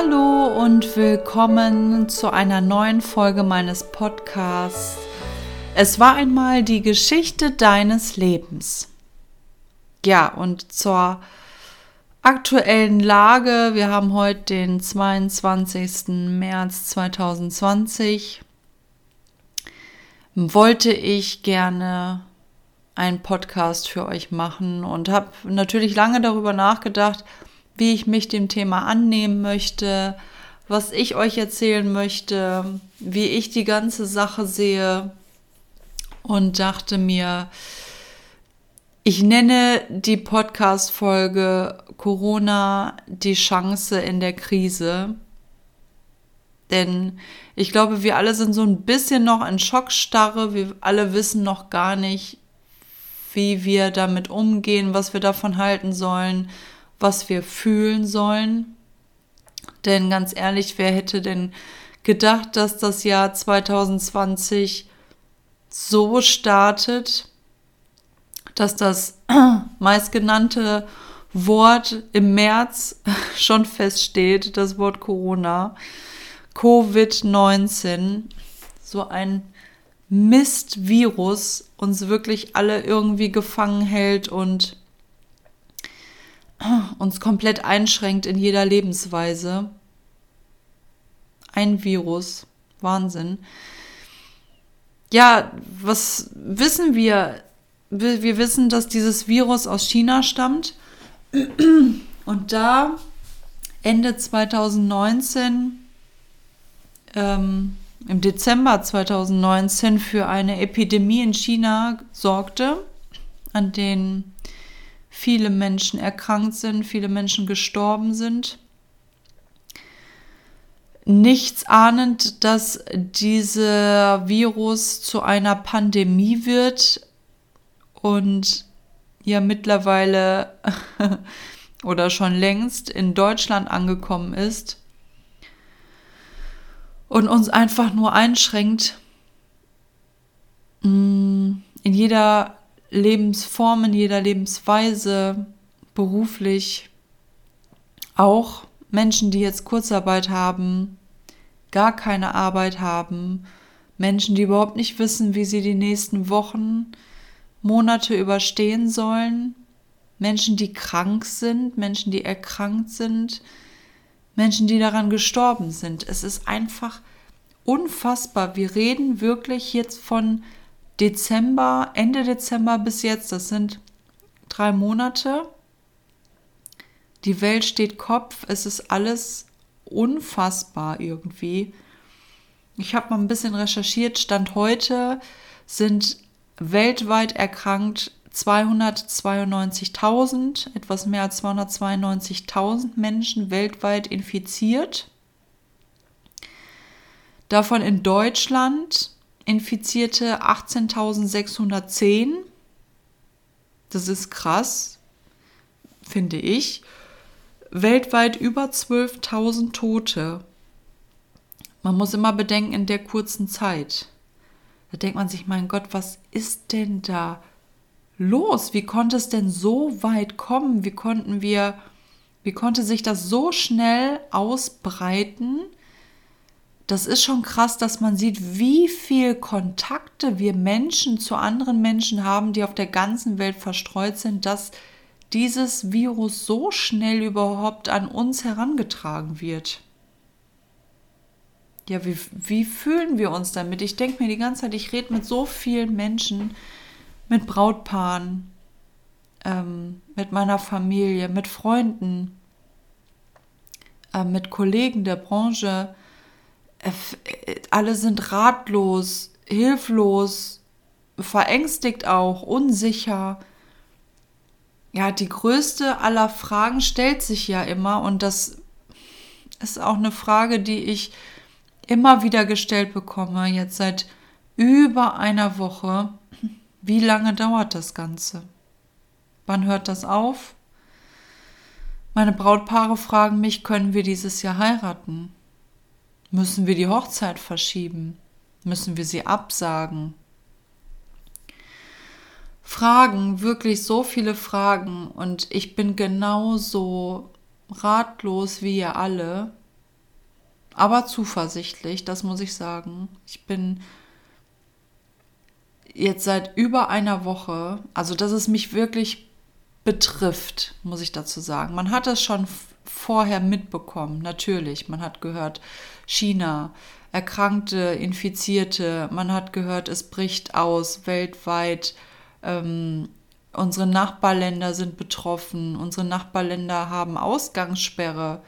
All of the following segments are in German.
Hallo und willkommen zu einer neuen Folge meines Podcasts. Es war einmal die Geschichte deines Lebens. Ja, und zur aktuellen Lage, wir haben heute den 22. März 2020, wollte ich gerne einen Podcast für euch machen und habe natürlich lange darüber nachgedacht, wie ich mich dem Thema annehmen möchte, was ich euch erzählen möchte, wie ich die ganze Sache sehe und dachte mir, ich nenne die Podcast-Folge Corona die Chance in der Krise. Denn ich glaube, wir alle sind so ein bisschen noch in Schockstarre. Wir alle wissen noch gar nicht, wie wir damit umgehen, was wir davon halten sollen, was wir fühlen sollen. Denn ganz ehrlich, wer hätte denn gedacht, dass das Jahr 2020 so startet, dass das meistgenannte Wort im März schon feststeht, das Wort Corona, Covid-19, so ein Mistvirus uns wirklich alle irgendwie gefangen hält und uns komplett einschränkt in jeder Lebensweise. Ein Virus. Wahnsinn. Ja, was wissen wir? Wir wissen, dass dieses Virus aus China stammt. Und da Ende 2019, ähm, im Dezember 2019 für eine Epidemie in China sorgte, an denen viele Menschen erkrankt sind, viele Menschen gestorben sind. Nichts ahnend, dass dieser Virus zu einer Pandemie wird und ja mittlerweile oder schon längst in Deutschland angekommen ist und uns einfach nur einschränkt mm, in jeder Lebensform, in jeder Lebensweise, beruflich, auch Menschen, die jetzt Kurzarbeit haben, gar keine Arbeit haben, Menschen, die überhaupt nicht wissen, wie sie die nächsten Wochen, Monate überstehen sollen, Menschen, die krank sind, Menschen, die erkrankt sind, Menschen, die daran gestorben sind. Es ist einfach unfassbar. Wir reden wirklich jetzt von Dezember, Ende Dezember bis jetzt, das sind drei Monate. Die Welt steht Kopf, es ist alles unfassbar irgendwie. Ich habe mal ein bisschen recherchiert, Stand heute sind weltweit erkrankt 292.000, etwas mehr als 292.000 Menschen weltweit infiziert. Davon in Deutschland Infizierte 18.610. Das ist krass, finde ich. Weltweit über 12.000 Tote. Man muss immer bedenken, in der kurzen Zeit. Da denkt man sich, mein Gott, was ist denn da los? Wie konnte es denn so weit kommen? Wie konnten wir, wie konnte sich das so schnell ausbreiten? Das ist schon krass, dass man sieht, wie viel Kontakte wir Menschen zu anderen Menschen haben, die auf der ganzen Welt verstreut sind, dass dieses Virus so schnell überhaupt an uns herangetragen wird. Ja, wie, wie fühlen wir uns damit? Ich denke mir die ganze Zeit, ich rede mit so vielen Menschen, mit Brautpaaren, ähm, mit meiner Familie, mit Freunden, äh, mit Kollegen der Branche, alle sind ratlos, hilflos, verängstigt auch, unsicher. Ja, die größte aller Fragen stellt sich ja immer und das ist auch eine Frage, die ich immer wieder gestellt bekomme, jetzt seit über einer Woche. Wie lange dauert das Ganze? Wann hört das auf? Meine Brautpaare fragen mich, können wir dieses Jahr heiraten? Müssen wir die Hochzeit verschieben? Müssen wir sie absagen? Fragen, wirklich so viele Fragen und ich bin genauso ratlos wie ihr alle. aber zuversichtlich, das muss ich sagen. Ich bin jetzt seit über einer Woche, also dass es mich wirklich betrifft, muss ich dazu sagen. Man hat es schon vorher mitbekommen, natürlich. Man hat gehört, China, Erkrankte, Infizierte, man hat gehört, es bricht aus weltweit. Ähm, unsere Nachbarländer sind betroffen, unsere Nachbarländer haben Ausgangssperre.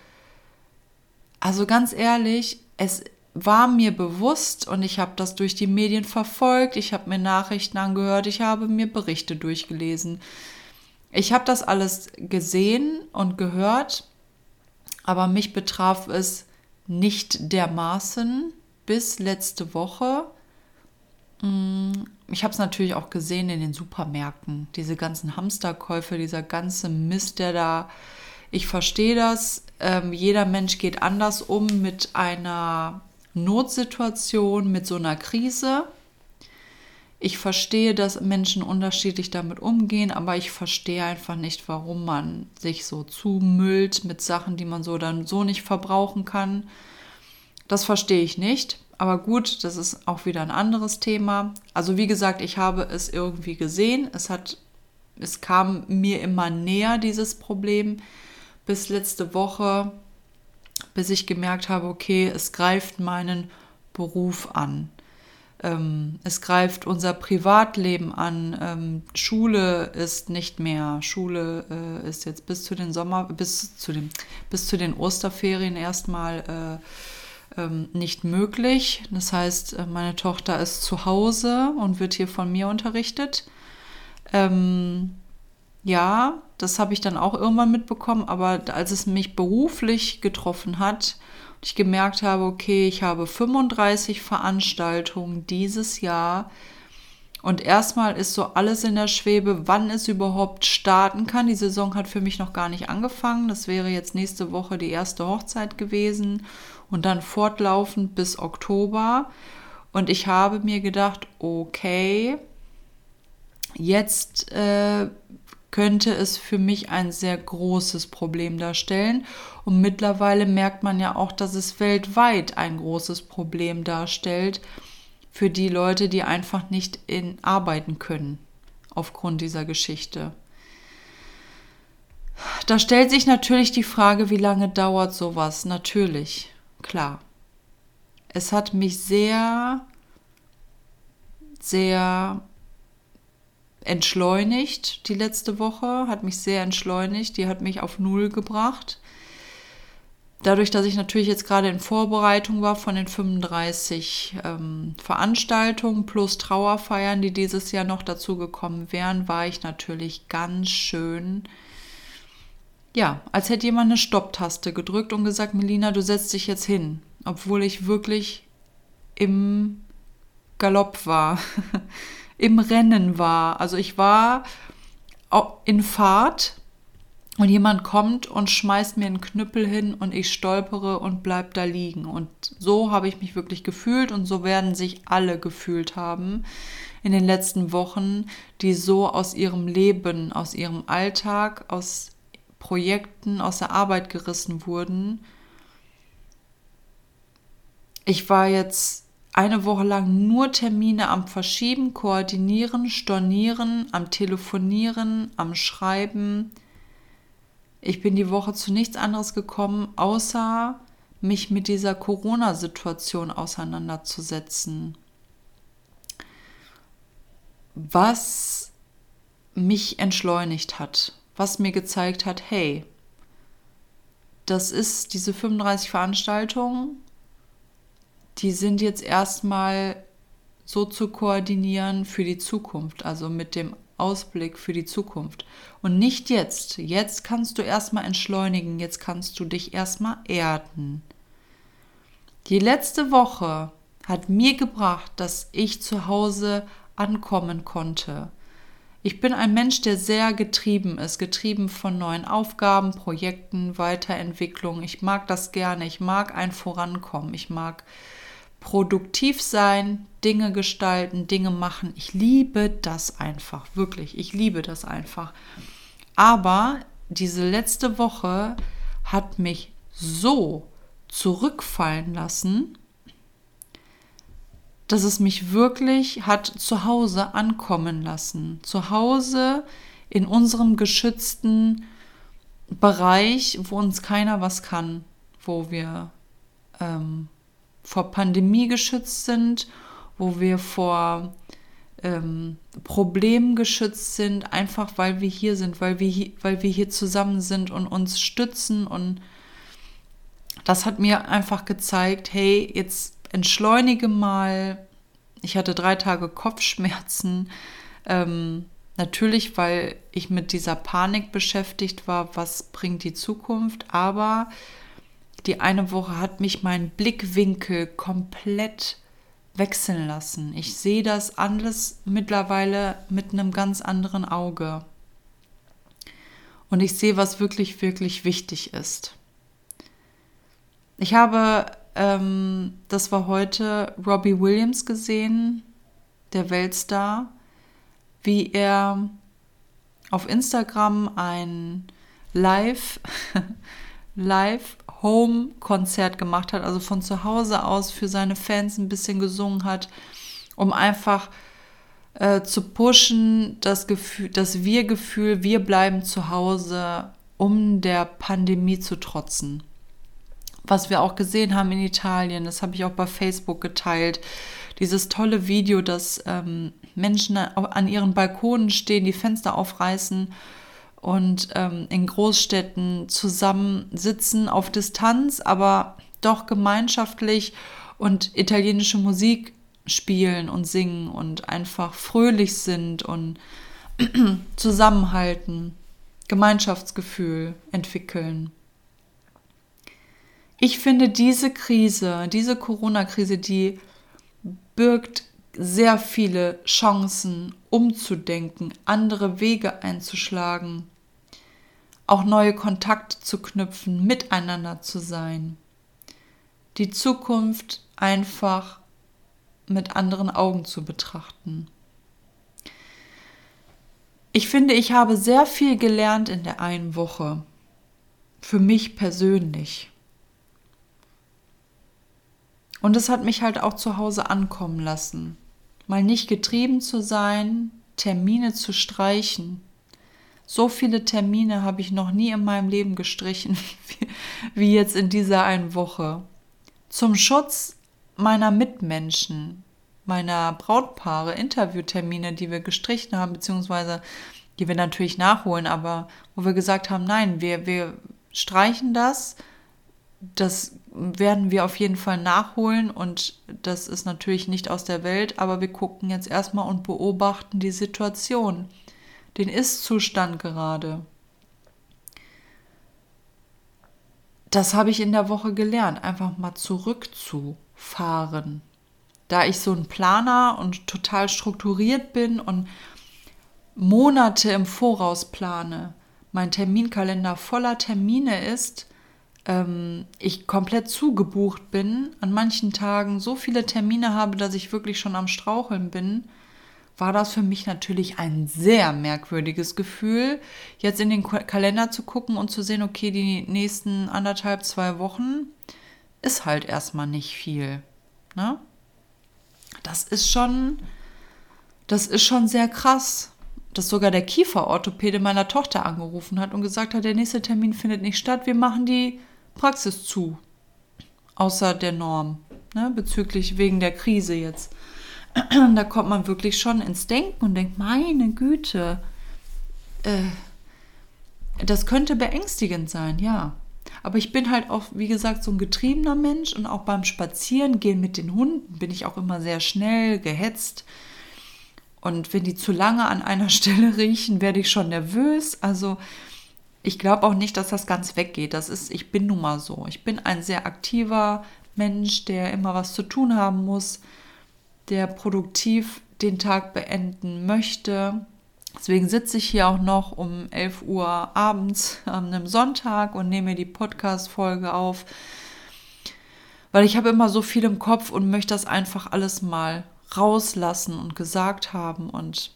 Also ganz ehrlich, es war mir bewusst und ich habe das durch die Medien verfolgt, ich habe mir Nachrichten angehört, ich habe mir Berichte durchgelesen. Ich habe das alles gesehen und gehört, aber mich betraf es nicht dermaßen bis letzte Woche. Mm, ich habe es natürlich auch gesehen in den Supermärkten, diese ganzen Hamsterkäufe, dieser ganze Mist, der da. Ich verstehe das. Ähm, jeder Mensch geht anders um mit einer Notsituation, mit so einer Krise. Ich verstehe, dass Menschen unterschiedlich damit umgehen, aber ich verstehe einfach nicht, warum man sich so zumüllt mit Sachen, die man so dann so nicht verbrauchen kann. Das verstehe ich nicht. Aber gut, das ist auch wieder ein anderes Thema. Also wie gesagt, ich habe es irgendwie gesehen. Es hat, es kam mir immer näher, dieses Problem, bis letzte Woche bis ich gemerkt habe, okay, es greift meinen Beruf an. Ähm, es greift unser Privatleben an. Ähm, Schule ist nicht mehr. Schule äh, ist jetzt bis zu den Sommer, bis zu dem, bis zu den Osterferien erstmal äh, ähm, nicht möglich. Das heißt, äh, meine Tochter ist zu Hause und wird hier von mir unterrichtet. Ja, das habe ich dann auch irgendwann mitbekommen, aber als es mich beruflich getroffen hat ich gemerkt habe, okay, ich habe 35 Veranstaltungen dieses Jahr und erstmal ist so alles in der Schwebe, wann es überhaupt starten kann. Die Saison hat für mich noch gar nicht angefangen. Das wäre jetzt nächste Woche die erste Hochzeit gewesen und dann fortlaufend bis Oktober. Und ich habe mir gedacht, okay, jetzt äh, könnte es für mich ein sehr großes Problem darstellen. Und mittlerweile merkt man ja auch, dass es weltweit ein großes Problem darstellt für die Leute, die einfach nicht in arbeiten können aufgrund dieser Geschichte. Da stellt sich natürlich die Frage, wie lange dauert sowas? Natürlich, klar. Es hat mich sehr, sehr entschleunigt die letzte Woche, hat mich sehr entschleunigt, die hat mich auf Null gebracht. Dadurch, dass ich natürlich jetzt gerade in Vorbereitung war von den 35 ähm, Veranstaltungen plus Trauerfeiern, die dieses Jahr noch dazu gekommen wären, war ich natürlich ganz schön, ja, als hätte jemand eine Stopptaste gedrückt und gesagt, Melina, du setzt dich jetzt hin, obwohl ich wirklich im Galopp war. im Rennen war. Also ich war in Fahrt und jemand kommt und schmeißt mir einen Knüppel hin und ich stolpere und bleib da liegen. Und so habe ich mich wirklich gefühlt und so werden sich alle gefühlt haben in den letzten Wochen, die so aus ihrem Leben, aus ihrem Alltag, aus Projekten, aus der Arbeit gerissen wurden. Ich war jetzt eine Woche lang nur Termine am Verschieben, Koordinieren, Stornieren, am Telefonieren, am Schreiben. Ich bin die Woche zu nichts anderes gekommen, außer mich mit dieser Corona-Situation auseinanderzusetzen. Was mich entschleunigt hat, was mir gezeigt hat, hey, das ist diese 35 Veranstaltungen, die sind jetzt erstmal so zu koordinieren für die Zukunft, also mit dem Ausblick für die Zukunft. Und nicht jetzt. Jetzt kannst du erstmal entschleunigen, jetzt kannst du dich erstmal erden. Die letzte Woche hat mir gebracht, dass ich zu Hause ankommen konnte. Ich bin ein Mensch, der sehr getrieben ist, getrieben von neuen Aufgaben, Projekten, Weiterentwicklung. Ich mag das gerne. Ich mag ein Vorankommen. Ich mag produktiv sein, Dinge gestalten, Dinge machen. Ich liebe das einfach, wirklich. Ich liebe das einfach. Aber diese letzte Woche hat mich so zurückfallen lassen, dass es mich wirklich hat zu Hause ankommen lassen. Zu Hause in unserem geschützten Bereich, wo uns keiner was kann, wo wir ähm, vor Pandemie geschützt sind, wo wir vor ähm, Problemen geschützt sind, einfach weil wir hier sind, weil wir hier, weil wir hier zusammen sind und uns stützen. Und das hat mir einfach gezeigt, hey, jetzt entschleunige mal. Ich hatte drei Tage Kopfschmerzen. Ähm, natürlich, weil ich mit dieser Panik beschäftigt war, was bringt die Zukunft. Aber die eine Woche hat mich mein Blickwinkel komplett wechseln lassen. Ich sehe das alles mittlerweile mit einem ganz anderen Auge. Und ich sehe, was wirklich, wirklich wichtig ist. Ich habe, ähm, das war heute, Robbie Williams gesehen, der Weltstar, wie er auf Instagram ein Live, Live Home-Konzert gemacht hat, also von zu Hause aus für seine Fans ein bisschen gesungen hat, um einfach äh, zu pushen, das Gefühl, das Wir-Gefühl, wir bleiben zu Hause, um der Pandemie zu trotzen. Was wir auch gesehen haben in Italien, das habe ich auch bei Facebook geteilt, dieses tolle Video, dass ähm, Menschen an ihren Balkonen stehen, die Fenster aufreißen und ähm, in Großstädten zusammensitzen auf Distanz, aber doch gemeinschaftlich und italienische Musik spielen und singen und einfach fröhlich sind und zusammenhalten, Gemeinschaftsgefühl entwickeln. Ich finde diese Krise, diese Corona-Krise, die birgt sehr viele Chancen, umzudenken, andere Wege einzuschlagen, auch neue Kontakte zu knüpfen, miteinander zu sein, die Zukunft einfach mit anderen Augen zu betrachten. Ich finde, ich habe sehr viel gelernt in der einen Woche, für mich persönlich. Und es hat mich halt auch zu Hause ankommen lassen. Mal nicht getrieben zu sein, Termine zu streichen. So viele Termine habe ich noch nie in meinem Leben gestrichen, wie jetzt in dieser einen Woche. Zum Schutz meiner Mitmenschen, meiner Brautpaare, Interviewtermine, die wir gestrichen haben, beziehungsweise die wir natürlich nachholen, aber wo wir gesagt haben, nein, wir, wir streichen das, das werden wir auf jeden Fall nachholen und das ist natürlich nicht aus der Welt, aber wir gucken jetzt erstmal und beobachten die Situation, den Ist-Zustand gerade. Das habe ich in der Woche gelernt, einfach mal zurückzufahren. Da ich so ein Planer und total strukturiert bin und Monate im Voraus plane, mein Terminkalender voller Termine ist, ähm, ich komplett zugebucht bin, an manchen Tagen so viele Termine habe, dass ich wirklich schon am Straucheln bin, war das für mich natürlich ein sehr merkwürdiges Gefühl, jetzt in den Kalender zu gucken und zu sehen, okay, die nächsten anderthalb, zwei Wochen ist halt erstmal nicht viel. Ne? Das ist schon, das ist schon sehr krass dass sogar der Kieferorthopäde meiner Tochter angerufen hat und gesagt hat, der nächste Termin findet nicht statt, wir machen die Praxis zu, außer der Norm, ne, bezüglich wegen der Krise jetzt. da kommt man wirklich schon ins Denken und denkt, meine Güte, äh, das könnte beängstigend sein, ja. Aber ich bin halt auch, wie gesagt, so ein getriebener Mensch und auch beim Spazierengehen mit den Hunden bin ich auch immer sehr schnell gehetzt. Und wenn die zu lange an einer Stelle riechen, werde ich schon nervös. Also ich glaube auch nicht, dass das ganz weggeht. Das ist, ich bin nun mal so. Ich bin ein sehr aktiver Mensch, der immer was zu tun haben muss, der produktiv den Tag beenden möchte. Deswegen sitze ich hier auch noch um 11 Uhr abends an einem Sonntag und nehme die Podcast-Folge auf, weil ich habe immer so viel im Kopf und möchte das einfach alles mal rauslassen und gesagt haben. Und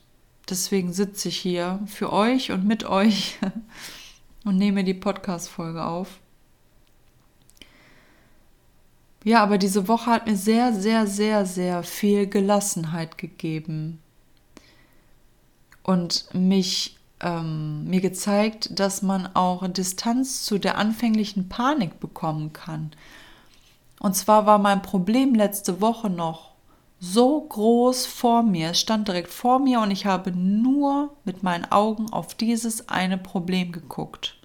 deswegen sitze ich hier für euch und mit euch und nehme die Podcast-Folge auf. Ja, aber diese Woche hat mir sehr, sehr, sehr, sehr viel Gelassenheit gegeben und mich ähm, mir gezeigt, dass man auch Distanz zu der anfänglichen Panik bekommen kann. Und zwar war mein Problem letzte Woche noch so groß vor mir. Es stand direkt vor mir und ich habe nur mit meinen Augen auf dieses eine Problem geguckt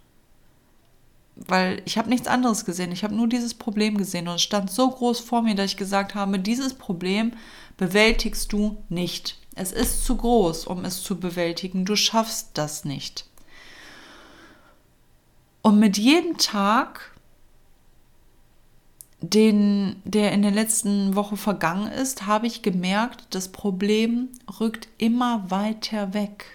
weil ich habe nichts anderes gesehen. Ich habe nur dieses Problem gesehen und es stand so groß vor mir, dass ich gesagt habe, dieses Problem bewältigst du nicht. Es ist zu groß, um es zu bewältigen. Du schaffst das nicht. Und mit jedem Tag, den, der in der letzten Woche vergangen ist, habe ich gemerkt, das Problem rückt immer weiter weg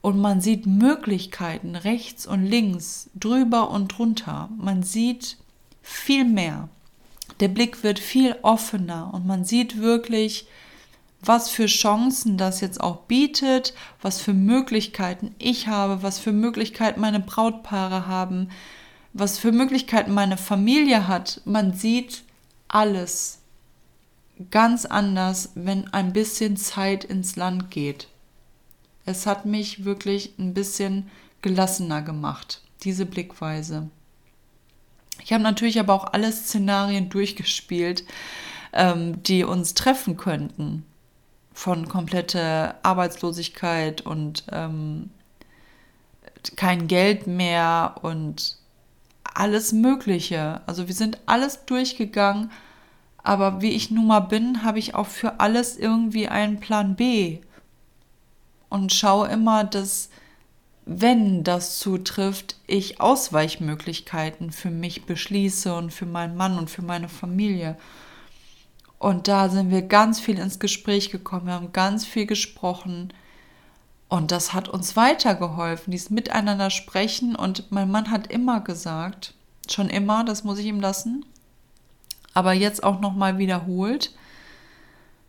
und man sieht Möglichkeiten rechts und links, drüber und drunter. Man sieht viel mehr. Der Blick wird viel offener und man sieht wirklich, was für Chancen das jetzt auch bietet, was für Möglichkeiten ich habe, was für Möglichkeiten meine Brautpaare haben, was für Möglichkeiten meine Familie hat. Man sieht alles ganz anders, wenn ein bisschen Zeit ins Land geht. Es hat mich wirklich ein bisschen gelassener gemacht, diese Blickweise. Ich habe natürlich aber auch alle Szenarien durchgespielt, ähm, die uns treffen könnten. Von komplette Arbeitslosigkeit und ähm, kein Geld mehr und alles Mögliche. Also wir sind alles durchgegangen, aber wie ich nun mal bin, habe ich auch für alles irgendwie einen Plan B und schaue immer, dass, wenn das zutrifft, ich Ausweichmöglichkeiten für mich beschließe und für meinen Mann und für meine Familie. Und da sind wir ganz viel ins Gespräch gekommen, wir haben ganz viel gesprochen. Und das hat uns weitergeholfen, dieses Miteinander sprechen. Und mein Mann hat immer gesagt, schon immer, das muss ich ihm lassen, aber jetzt auch nochmal wiederholt,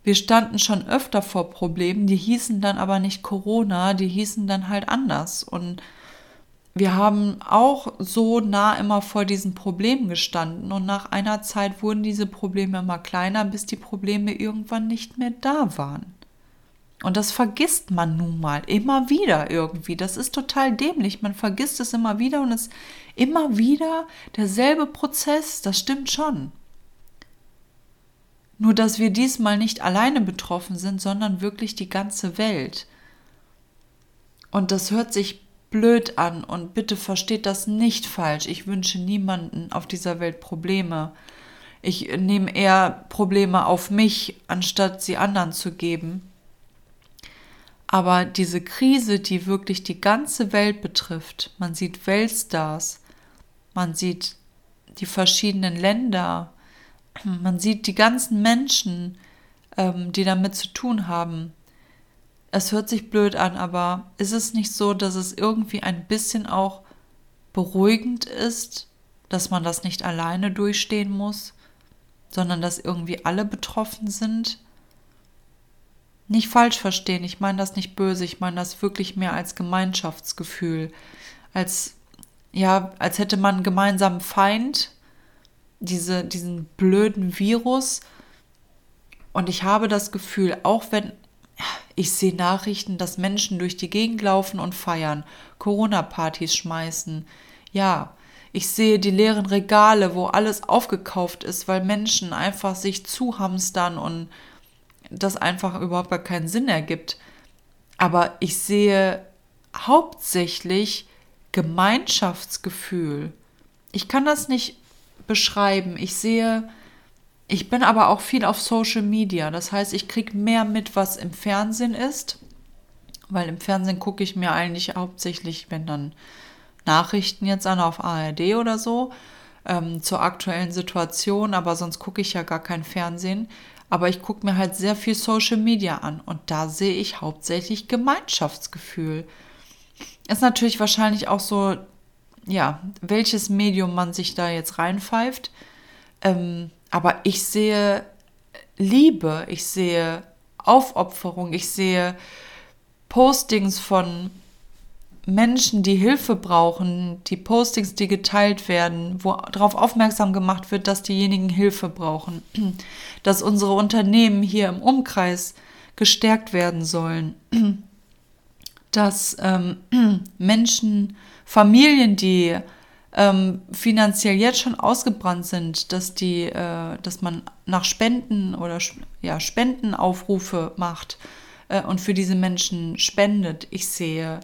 wir standen schon öfter vor Problemen, die hießen dann aber nicht Corona, die hießen dann halt anders. Und wir haben auch so nah immer vor diesen Problemen gestanden und nach einer Zeit wurden diese Probleme immer kleiner, bis die Probleme irgendwann nicht mehr da waren. Und das vergisst man nun mal immer wieder irgendwie. Das ist total dämlich. Man vergisst es immer wieder und es ist immer wieder derselbe Prozess. Das stimmt schon. Nur dass wir diesmal nicht alleine betroffen sind, sondern wirklich die ganze Welt. Und das hört sich blöd an und bitte versteht das nicht falsch. Ich wünsche niemanden auf dieser Welt Probleme. Ich nehme eher Probleme auf mich, anstatt sie anderen zu geben. Aber diese Krise, die wirklich die ganze Welt betrifft, man sieht Weltstars, man sieht die verschiedenen Länder, man sieht die ganzen Menschen, ähm, die damit zu tun haben. Es hört sich blöd an, aber ist es nicht so, dass es irgendwie ein bisschen auch beruhigend ist, dass man das nicht alleine durchstehen muss, sondern dass irgendwie alle betroffen sind? Nicht falsch verstehen, ich meine das nicht böse, ich meine das wirklich mehr als Gemeinschaftsgefühl, als ja, als hätte man einen gemeinsamen Feind, diese, diesen blöden Virus. Und ich habe das Gefühl, auch wenn ich sehe Nachrichten, dass Menschen durch die Gegend laufen und feiern, Corona-Partys schmeißen. Ja, ich sehe die leeren Regale, wo alles aufgekauft ist, weil Menschen einfach sich zuhamstern und das einfach überhaupt gar keinen Sinn ergibt. Aber ich sehe hauptsächlich Gemeinschaftsgefühl. Ich kann das nicht beschreiben. Ich sehe, ich bin aber auch viel auf Social Media. Das heißt, ich kriege mehr mit, was im Fernsehen ist. Weil im Fernsehen gucke ich mir eigentlich hauptsächlich, wenn dann Nachrichten jetzt an auf ARD oder so, ähm, zur aktuellen Situation, aber sonst gucke ich ja gar kein Fernsehen. Aber ich gucke mir halt sehr viel Social Media an und da sehe ich hauptsächlich Gemeinschaftsgefühl. Ist natürlich wahrscheinlich auch so ja, welches Medium man sich da jetzt reinpfeift. Ähm, aber ich sehe Liebe, ich sehe Aufopferung, ich sehe Postings von Menschen, die Hilfe brauchen, die Postings, die geteilt werden, wo darauf aufmerksam gemacht wird, dass diejenigen Hilfe brauchen, dass unsere Unternehmen hier im Umkreis gestärkt werden sollen, dass ähm, Menschen, Familien, die ähm, finanziell jetzt schon ausgebrannt sind, dass die, äh, dass man nach Spenden oder ja, Spendenaufrufe macht äh, und für diese Menschen spendet. Ich sehe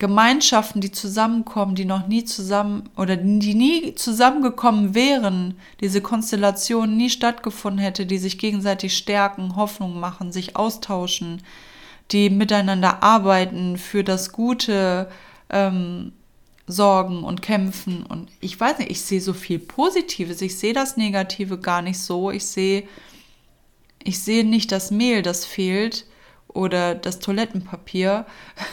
Gemeinschaften, die zusammenkommen, die noch nie zusammen oder die nie zusammengekommen wären, diese Konstellation nie stattgefunden hätte, die sich gegenseitig stärken, Hoffnung machen, sich austauschen, die miteinander arbeiten, für das Gute ähm, sorgen und kämpfen. Und ich weiß nicht, ich sehe so viel Positives. Ich sehe das Negative gar nicht so. Ich sehe, ich sehe nicht das Mehl, das fehlt oder das Toilettenpapier.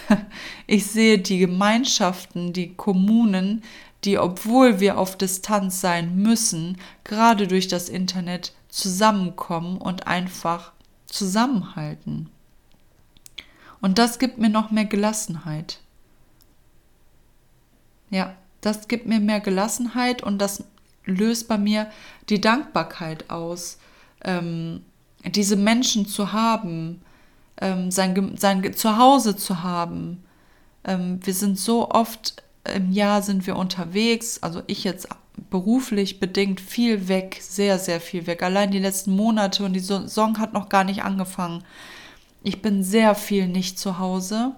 Ich sehe die Gemeinschaften, die Kommunen, die, obwohl wir auf Distanz sein müssen, gerade durch das Internet zusammenkommen und einfach zusammenhalten. Und das gibt mir noch mehr Gelassenheit. Ja, das gibt mir mehr Gelassenheit und das löst bei mir die Dankbarkeit aus, ähm, diese Menschen zu haben, ähm, sein, sein Zuhause zu haben. Ähm, wir sind so oft im Jahr sind wir unterwegs, also ich jetzt beruflich bedingt viel weg, sehr, sehr viel weg. Allein die letzten Monate und die Saison hat noch gar nicht angefangen. Ich bin sehr viel nicht zu Hause.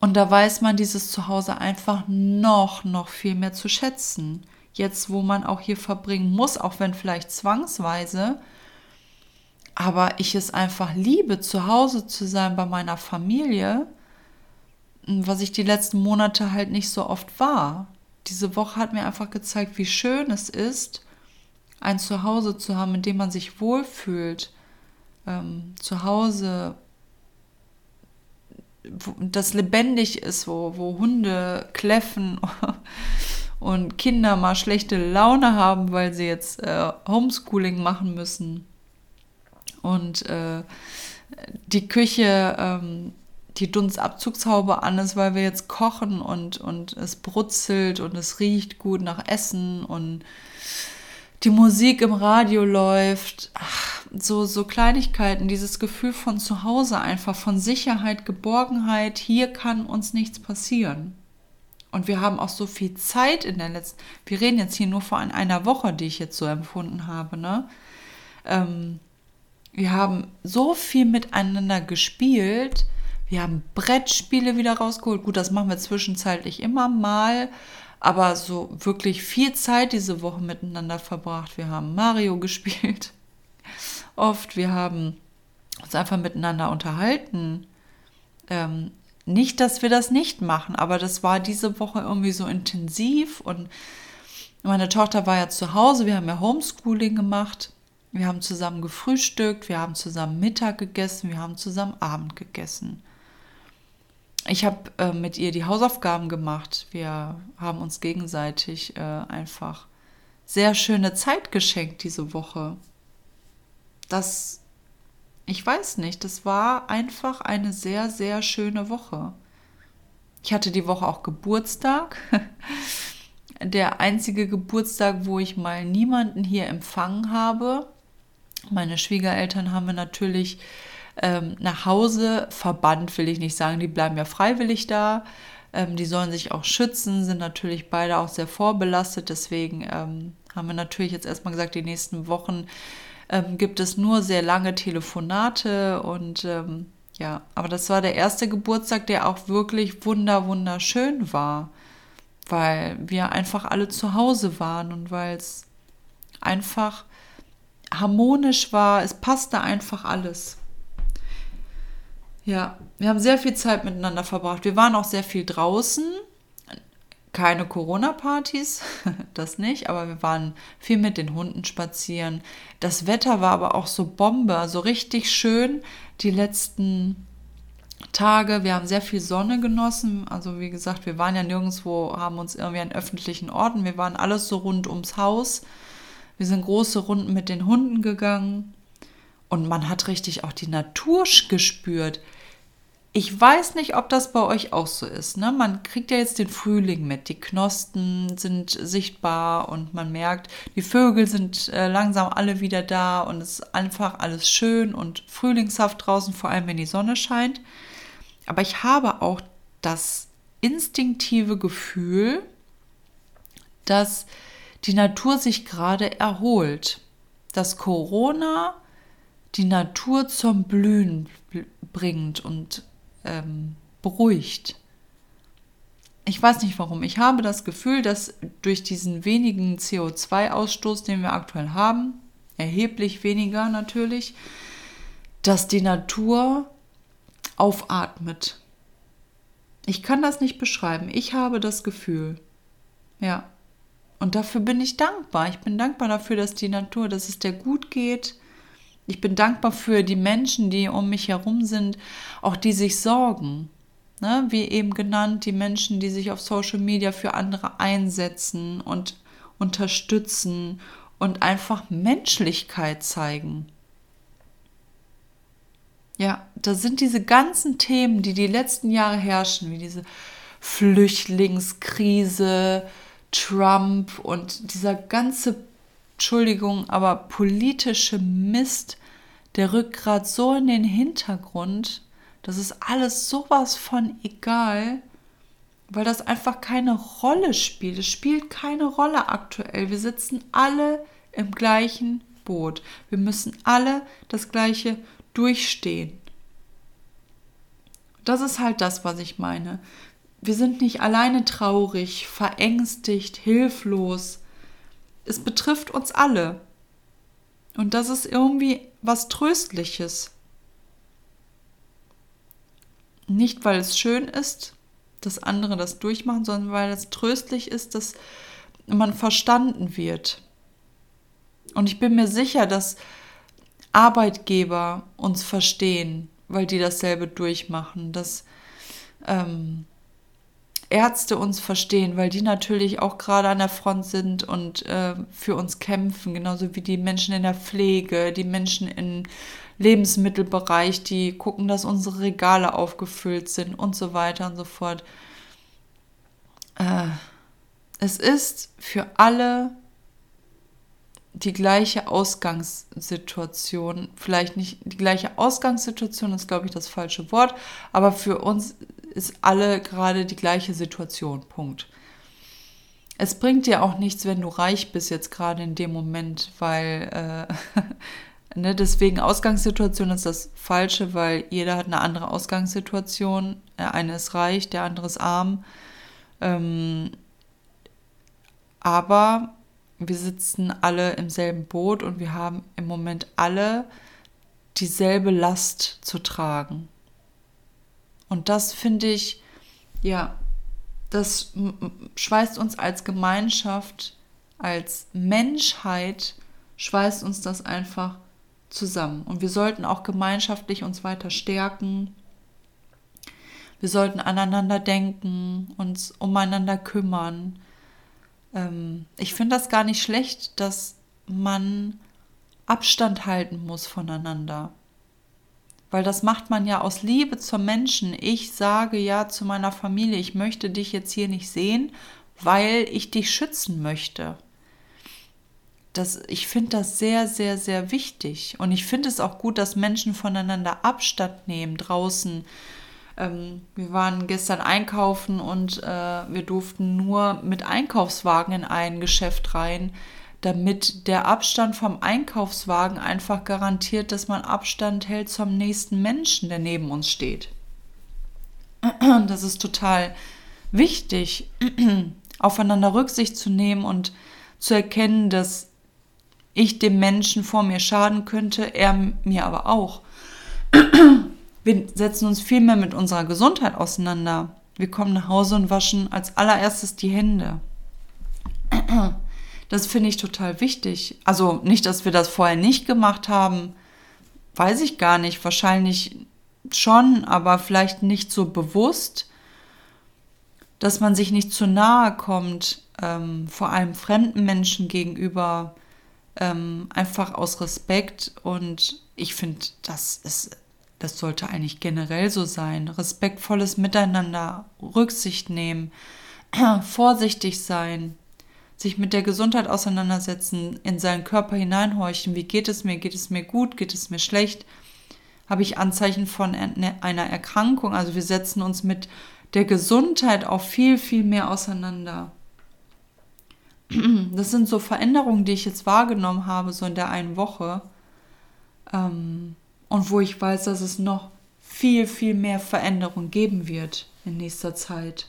Und da weiß man dieses Zuhause einfach noch, noch viel mehr zu schätzen. Jetzt, wo man auch hier verbringen muss, auch wenn vielleicht zwangsweise, aber ich es einfach liebe, zu Hause zu sein bei meiner Familie, was ich die letzten Monate halt nicht so oft war. Diese Woche hat mir einfach gezeigt, wie schön es ist, ein Zuhause zu haben, in dem man sich wohlfühlt. Ähm, zu Hause, das lebendig ist, wo, wo Hunde kläffen und Kinder mal schlechte Laune haben, weil sie jetzt äh, Homeschooling machen müssen und äh, die Küche ähm, die Dunstabzugshaube an ist, weil wir jetzt kochen und, und es brutzelt und es riecht gut nach Essen und die Musik im Radio läuft. Ach, so, so Kleinigkeiten, dieses Gefühl von zu Hause einfach, von Sicherheit, Geborgenheit. Hier kann uns nichts passieren. Und wir haben auch so viel Zeit in der letzten. Wir reden jetzt hier nur vor einer Woche, die ich jetzt so empfunden habe, ne? Ähm, wir haben so viel miteinander gespielt. Wir haben Brettspiele wieder rausgeholt. Gut, das machen wir zwischenzeitlich immer mal. Aber so wirklich viel Zeit diese Woche miteinander verbracht. Wir haben Mario gespielt. Oft. Wir haben uns einfach miteinander unterhalten. Ähm, nicht, dass wir das nicht machen, aber das war diese Woche irgendwie so intensiv und meine Tochter war ja zu Hause, wir haben ja Homeschooling gemacht wir haben zusammen gefrühstückt, wir haben zusammen Mittag gegessen, wir haben zusammen Abend gegessen. Ich habe äh, mit ihr die Hausaufgaben gemacht. Wir haben uns gegenseitig äh, einfach sehr schöne Zeit geschenkt diese Woche. Das, ich weiß nicht, das war einfach eine sehr, sehr schöne Woche. Ich hatte die Woche auch Geburtstag. Der einzige Geburtstag, wo ich mal niemanden hier empfangen habe. Meine Schwiegereltern haben wir natürlich ähm, nach Hause verbannt, will ich nicht sagen, die bleiben ja freiwillig da. Ähm, die sollen sich auch schützen, sind natürlich beide auch sehr vorbelastet. Deswegen ähm, haben wir natürlich jetzt erstmal gesagt, die nächsten Wochen ähm, gibt es nur sehr lange Telefonate und ähm, ja, aber das war der erste Geburtstag, der auch wirklich wunder, wunderschön war, weil wir einfach alle zu Hause waren und weil es einfach harmonisch war. Es passte einfach alles. Ja, wir haben sehr viel Zeit miteinander verbracht. Wir waren auch sehr viel draußen. Keine Corona-Partys, das nicht, aber wir waren viel mit den Hunden spazieren. Das Wetter war aber auch so Bombe, also richtig schön die letzten Tage. Wir haben sehr viel Sonne genossen. Also wie gesagt, wir waren ja nirgendwo, haben uns irgendwie an öffentlichen Orten. Wir waren alles so rund ums Haus. Wir sind große Runden mit den Hunden gegangen und man hat richtig auch die Natur gespürt. ich weiß nicht, ob das bei euch auch so ist. Ne? Man kriegt ja jetzt den Frühling mit. Die Knospen sind sichtbar und man merkt, die Vögel sind äh, langsam alle wieder da und es ist einfach alles schön und frühlingshaft draußen, vor allem wenn die Sonne scheint. Aber ich habe auch das instinktive Gefühl, dass die Natur sich gerade erholt, dass Corona die Natur zum Blühen bringt und ähm, beruhigt. Ich weiß nicht warum. Ich habe das Gefühl, dass durch diesen wenigen CO2-Ausstoß, den wir aktuell haben, erheblich weniger natürlich, dass die Natur aufatmet. Ich kann das nicht beschreiben. Ich habe das Gefühl. Ja. Und dafür bin ich dankbar. Ich bin dankbar dafür, dass die Natur, dass es der gut geht. Ich bin dankbar für die Menschen, die um mich herum sind, auch die sich sorgen. Ne? Wie eben genannt, die Menschen, die sich auf Social Media für andere einsetzen und unterstützen und einfach Menschlichkeit zeigen. Ja, da sind diese ganzen Themen, die die letzten Jahre herrschen, wie diese Flüchtlingskrise, Trump und dieser ganze, Entschuldigung, aber politische Mist, der rückt gerade so in den Hintergrund, das ist alles sowas von egal, weil das einfach keine Rolle spielt. Es spielt keine Rolle aktuell. Wir sitzen alle im gleichen Boot. Wir müssen alle das gleiche durchstehen. Das ist halt das, was ich meine. Wir sind nicht alleine traurig, verängstigt, hilflos. Es betrifft uns alle. Und das ist irgendwie was Tröstliches. Nicht, weil es schön ist, dass andere das durchmachen, sondern weil es tröstlich ist, dass man verstanden wird. Und ich bin mir sicher, dass Arbeitgeber uns verstehen, weil die dasselbe durchmachen, dass ähm, Ärzte uns verstehen, weil die natürlich auch gerade an der Front sind und äh, für uns kämpfen, genauso wie die Menschen in der Pflege, die Menschen im Lebensmittelbereich, die gucken, dass unsere Regale aufgefüllt sind und so weiter und so fort. Äh, es ist für alle die gleiche Ausgangssituation. Vielleicht nicht die gleiche Ausgangssituation ist, glaube ich, das falsche Wort, aber für uns ist alle gerade die gleiche Situation. Punkt. Es bringt dir auch nichts, wenn du reich bist jetzt gerade in dem Moment, weil äh, ne, deswegen Ausgangssituation ist das Falsche, weil jeder hat eine andere Ausgangssituation. Der eine ist reich, der andere ist arm. Ähm, aber wir sitzen alle im selben Boot und wir haben im Moment alle dieselbe Last zu tragen. Und das finde ich, ja, das schweißt uns als Gemeinschaft, als Menschheit, schweißt uns das einfach zusammen. Und wir sollten auch gemeinschaftlich uns weiter stärken. Wir sollten aneinander denken, uns umeinander kümmern ähm, ich finde das gar nicht schlecht, dass man Abstand halten muss voneinander. Weil das macht man ja aus Liebe zum Menschen. Ich sage ja zu meiner Familie, ich möchte dich jetzt hier nicht sehen, weil ich dich schützen möchte. Das, ich finde das sehr, sehr, sehr wichtig. Und ich finde es auch gut, dass Menschen voneinander Abstand nehmen draußen ähm, wir waren gestern einkaufen und äh, wir durften nur mit Einkaufswagen in ein Geschäft rein, damit der Abstand vom Einkaufswagen einfach garantiert, dass man Abstand hält zum nächsten Menschen, der neben uns steht. Das ist total wichtig, aufeinander Rücksicht zu nehmen und zu erkennen, dass ich dem Menschen vor mir schaden könnte, er mir aber auch. Wir setzen uns viel mehr mit unserer Gesundheit auseinander. Wir kommen nach Hause und waschen als allererstes die Hände. Das finde ich total wichtig. Also nicht, dass wir das vorher nicht gemacht haben, weiß ich gar nicht. Wahrscheinlich schon, aber vielleicht nicht so bewusst, dass man sich nicht zu nahe kommt, ähm, vor allem fremden Menschen gegenüber, ähm, einfach aus Respekt. Und ich finde, das ist das sollte eigentlich generell so sein. Respektvolles Miteinander, Rücksicht nehmen, vorsichtig sein, sich mit der Gesundheit auseinandersetzen, in seinen Körper hineinhorchen. Wie geht es mir? Geht es mir gut? Geht es mir schlecht? Habe ich Anzeichen von einer Erkrankung? Also wir setzen uns mit der Gesundheit auch viel, viel mehr auseinander. Das sind so Veränderungen, die ich jetzt wahrgenommen habe, so in der einen Woche. Ähm, und wo ich weiß, dass es noch viel, viel mehr Veränderung geben wird in nächster Zeit.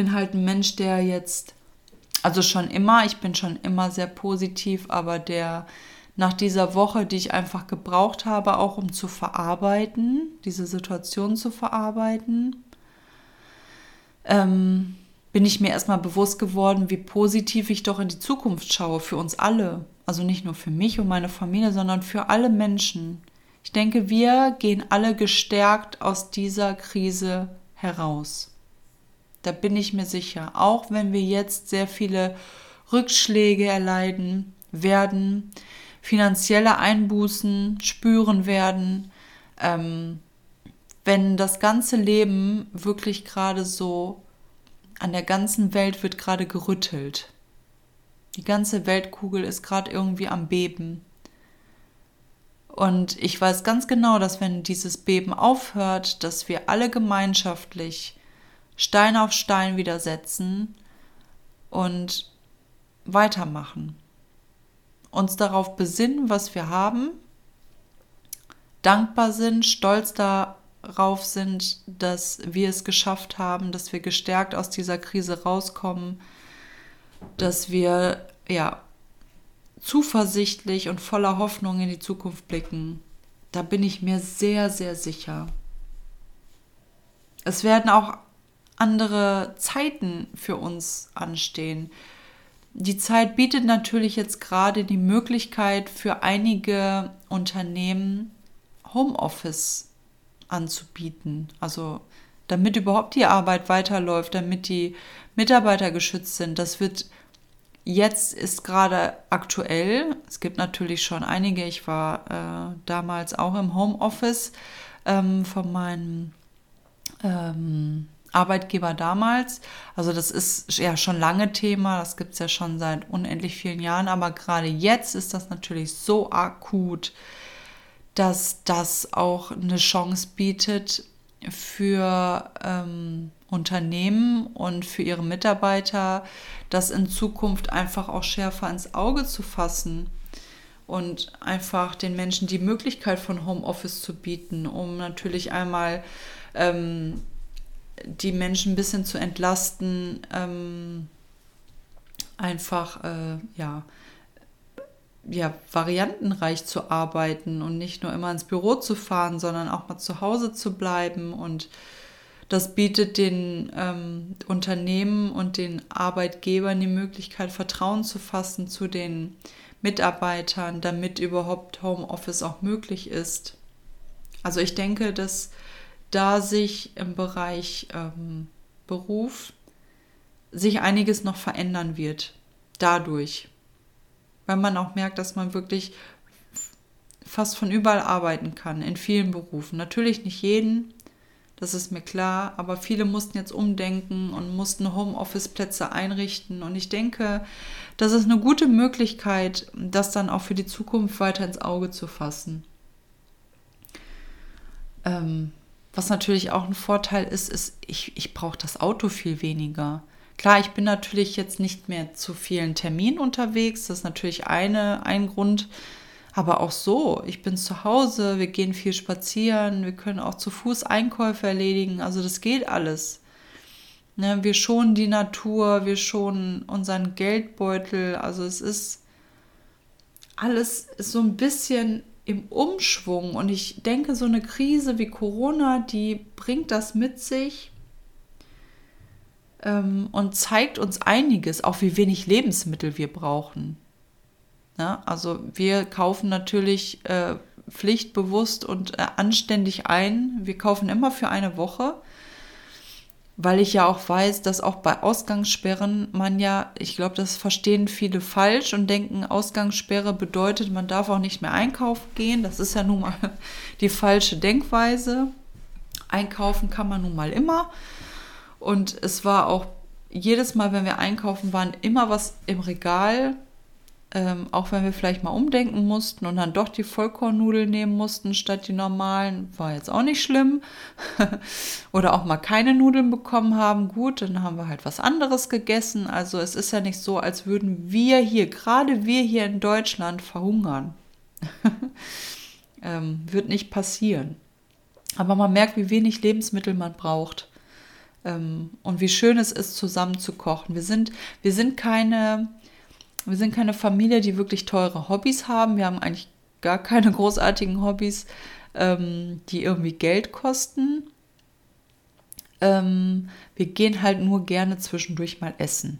Bin halt ein Mensch, der jetzt, also schon immer, ich bin schon immer sehr positiv, aber der nach dieser Woche, die ich einfach gebraucht habe, auch um zu verarbeiten, diese Situation zu verarbeiten, ähm, bin ich mir erstmal bewusst geworden, wie positiv ich doch in die Zukunft schaue, für uns alle. Also nicht nur für mich und meine Familie, sondern für alle Menschen. Ich denke, wir gehen alle gestärkt aus dieser Krise heraus. Da bin ich mir sicher. Auch wenn wir jetzt sehr viele Rückschläge erleiden werden, finanzielle Einbußen spüren werden, ähm, wenn das ganze Leben wirklich gerade so an der ganzen Welt wird gerade gerüttelt. Die ganze Weltkugel ist gerade irgendwie am Beben. Und ich weiß ganz genau, dass wenn dieses Beben aufhört, dass wir alle gemeinschaftlich Stein auf Stein wieder setzen und weitermachen. Uns darauf besinnen, was wir haben, dankbar sind, stolz da darauf sind, dass wir es geschafft haben, dass wir gestärkt aus dieser Krise rauskommen, dass wir ja zuversichtlich und voller Hoffnung in die Zukunft blicken. Da bin ich mir sehr, sehr sicher. Es werden auch andere Zeiten für uns anstehen. Die Zeit bietet natürlich jetzt gerade die Möglichkeit für einige Unternehmen Homeoffice anzubieten. Also damit überhaupt die Arbeit weiterläuft, damit die Mitarbeiter geschützt sind. Das wird jetzt ist gerade aktuell. Es gibt natürlich schon einige. Ich war äh, damals auch im Homeoffice ähm, von meinem ähm, Arbeitgeber damals. Also das ist ja schon lange Thema, das gibt es ja schon seit unendlich vielen Jahren, aber gerade jetzt ist das natürlich so akut, dass das auch eine Chance bietet für ähm, Unternehmen und für ihre Mitarbeiter, das in Zukunft einfach auch schärfer ins Auge zu fassen und einfach den Menschen die Möglichkeit von Homeoffice zu bieten, um natürlich einmal ähm, die Menschen ein bisschen zu entlasten, ähm, einfach äh, ja ja, variantenreich zu arbeiten und nicht nur immer ins Büro zu fahren, sondern auch mal zu Hause zu bleiben. Und das bietet den ähm, Unternehmen und den Arbeitgebern die Möglichkeit, Vertrauen zu fassen zu den Mitarbeitern, damit überhaupt Homeoffice auch möglich ist. Also ich denke, dass da sich im Bereich ähm, Beruf sich einiges noch verändern wird dadurch weil man auch merkt, dass man wirklich fast von überall arbeiten kann, in vielen Berufen. Natürlich nicht jeden, das ist mir klar, aber viele mussten jetzt umdenken und mussten Homeoffice-Plätze einrichten. Und ich denke, das ist eine gute Möglichkeit, das dann auch für die Zukunft weiter ins Auge zu fassen. Ähm, was natürlich auch ein Vorteil ist, ist, ich, ich brauche das Auto viel weniger. Klar, ich bin natürlich jetzt nicht mehr zu vielen Terminen unterwegs. Das ist natürlich eine, ein Grund. Aber auch so, ich bin zu Hause, wir gehen viel spazieren, wir können auch zu Fuß Einkäufe erledigen. Also das geht alles. Ne, wir schonen die Natur, wir schonen unseren Geldbeutel. Also es ist alles so ein bisschen im Umschwung. Und ich denke, so eine Krise wie Corona, die bringt das mit sich ähm, und zeigt uns einiges, auch wie wenig Lebensmittel wir brauchen. Ja, also wir kaufen natürlich äh, pflichtbewusst und äh, anständig ein. Wir kaufen immer für eine Woche, weil ich ja auch weiß, dass auch bei Ausgangssperren man ja, ich glaube, das verstehen viele falsch und denken, Ausgangssperre bedeutet, man darf auch nicht mehr einkaufen gehen. Das ist ja nun mal die falsche Denkweise. Einkaufen kann man nun mal immer. Und es war auch jedes Mal, wenn wir einkaufen waren, immer was im Regal, ähm, auch wenn wir vielleicht mal umdenken mussten und dann doch die Vollkornnudeln nehmen mussten statt die normalen, war jetzt auch nicht schlimm. Oder auch mal keine Nudeln bekommen haben, gut, dann haben wir halt was anderes gegessen. Also es ist ja nicht so, als würden wir hier, gerade wir hier in Deutschland, verhungern. ähm, wird nicht passieren. Aber man merkt, wie wenig Lebensmittel man braucht. Ähm, und wie schön es ist, zusammen zu kochen. Wir sind, wir sind keine wir sind keine Familie, die wirklich teure Hobbys haben. Wir haben eigentlich gar keine großartigen Hobbys, ähm, die irgendwie Geld kosten. Ähm, wir gehen halt nur gerne zwischendurch mal essen.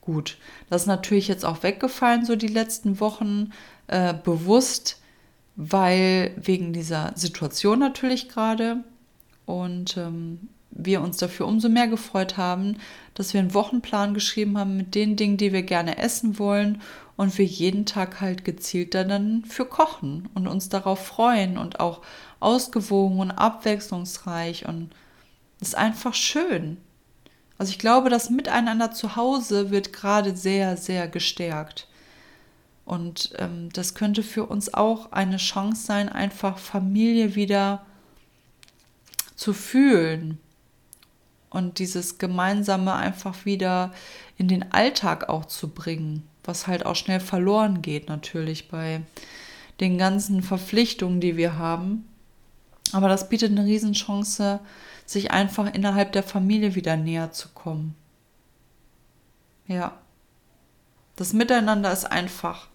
Gut, das ist natürlich jetzt auch weggefallen, so die letzten Wochen, äh, bewusst, weil wegen dieser Situation natürlich gerade. Und ähm, wir uns dafür umso mehr gefreut haben, dass wir einen Wochenplan geschrieben haben mit den Dingen, die wir gerne essen wollen und wir jeden Tag halt gezielt dann für kochen und uns darauf freuen und auch ausgewogen und abwechslungsreich und ist einfach schön. Also ich glaube, das Miteinander zu Hause wird gerade sehr, sehr gestärkt. Und ähm, das könnte für uns auch eine Chance sein, einfach Familie wieder zu fühlen und dieses Gemeinsame einfach wieder in den Alltag auch zu bringen, was halt auch schnell verloren geht natürlich bei den ganzen Verpflichtungen, die wir haben. Aber das bietet eine Riesenchance, sich einfach innerhalb der Familie wieder näher zu kommen. Ja. Das Miteinander ist einfach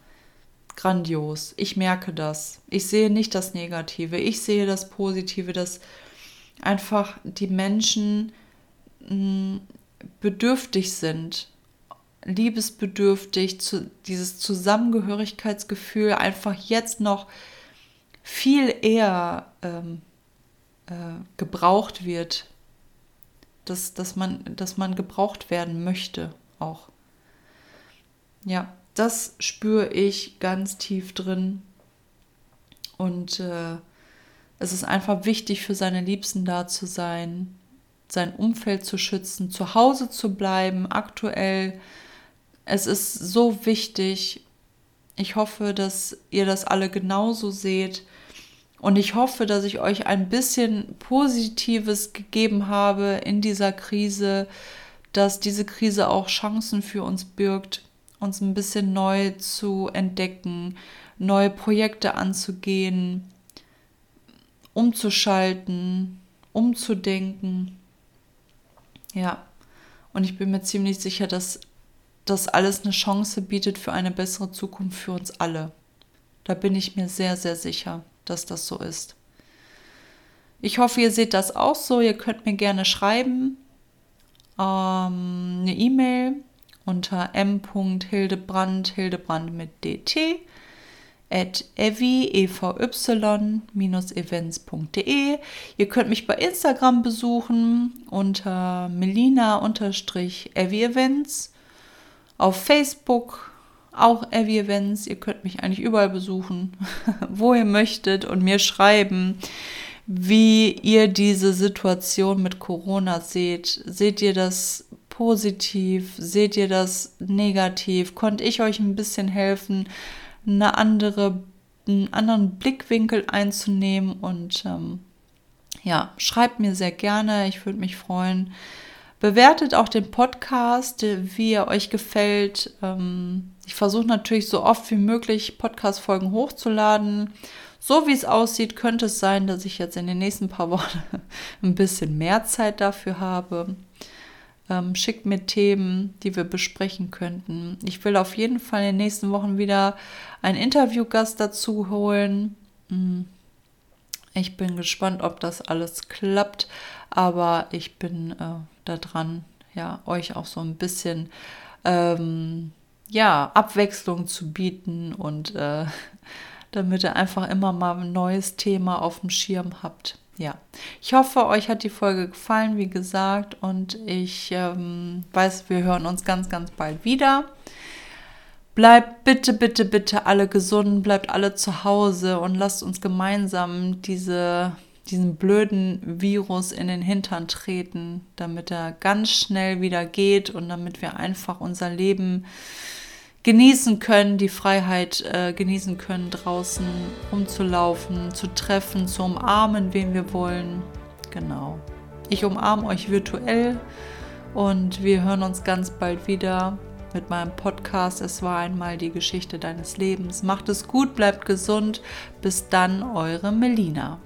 grandios. Ich merke das. Ich sehe nicht das Negative. Ich sehe das Positive, dass einfach die Menschen bedürftig sind, liebesbedürftig, zu, dieses Zusammengehörigkeitsgefühl einfach jetzt noch viel eher ähm, äh, gebraucht wird, dass, dass, man, dass man gebraucht werden möchte auch. Ja, das spüre ich ganz tief drin. Und äh, es ist einfach wichtig für seine Liebsten da zu sein, sein Umfeld zu schützen, zu Hause zu bleiben, aktuell. Es ist so wichtig. Ich hoffe, dass ihr das alle genauso seht. Und ich hoffe, dass ich euch ein bisschen Positives gegeben habe in dieser Krise, dass diese Krise auch Chancen für uns birgt, uns ein bisschen neu zu entdecken, neue Projekte anzugehen, umzuschalten, umzudenken. Ja, und ich bin mir ziemlich sicher, dass das alles eine Chance bietet für eine bessere Zukunft für uns alle. Da bin ich mir sehr, sehr sicher, dass das so ist. Ich hoffe, ihr seht das auch so. Ihr könnt mir gerne schreiben. Ähm, eine E-Mail unter m.hildebrand, Hildebrand mit dt at evy-events.de. Ihr könnt mich bei Instagram besuchen unter melina-events. Auf Facebook auch Evy Events. Ihr könnt mich eigentlich überall besuchen, wo ihr möchtet und mir schreiben, wie ihr diese Situation mit Corona seht. Seht ihr das positiv? Seht ihr das negativ? Konnte ich euch ein bisschen helfen? Eine andere, einen anderen Blickwinkel einzunehmen. Und ähm, ja, schreibt mir sehr gerne. Ich würde mich freuen. Bewertet auch den Podcast, wie er euch gefällt. Ähm, ich versuche natürlich so oft wie möglich Podcast-Folgen hochzuladen. So wie es aussieht, könnte es sein, dass ich jetzt in den nächsten paar Wochen ein bisschen mehr Zeit dafür habe. Ähm, schickt mir Themen, die wir besprechen könnten. Ich will auf jeden Fall in den nächsten Wochen wieder einen Interviewgast dazu holen. Hm. Ich bin gespannt, ob das alles klappt, aber ich bin äh, da dran, ja, euch auch so ein bisschen ähm, ja, Abwechslung zu bieten und äh, damit ihr einfach immer mal ein neues Thema auf dem Schirm habt. Ja, ich hoffe, euch hat die Folge gefallen, wie gesagt, und ich ähm, weiß, wir hören uns ganz, ganz bald wieder. Bleibt bitte, bitte, bitte alle gesund, bleibt alle zu Hause und lasst uns gemeinsam diese, diesen blöden Virus in den Hintern treten, damit er ganz schnell wieder geht und damit wir einfach unser Leben genießen können, die Freiheit äh, genießen können, draußen rumzulaufen, zu treffen, zu umarmen, wen wir wollen. Genau. Ich umarme euch virtuell und wir hören uns ganz bald wieder mit meinem Podcast. Es war einmal die Geschichte deines Lebens. Macht es gut, bleibt gesund. Bis dann, eure Melina.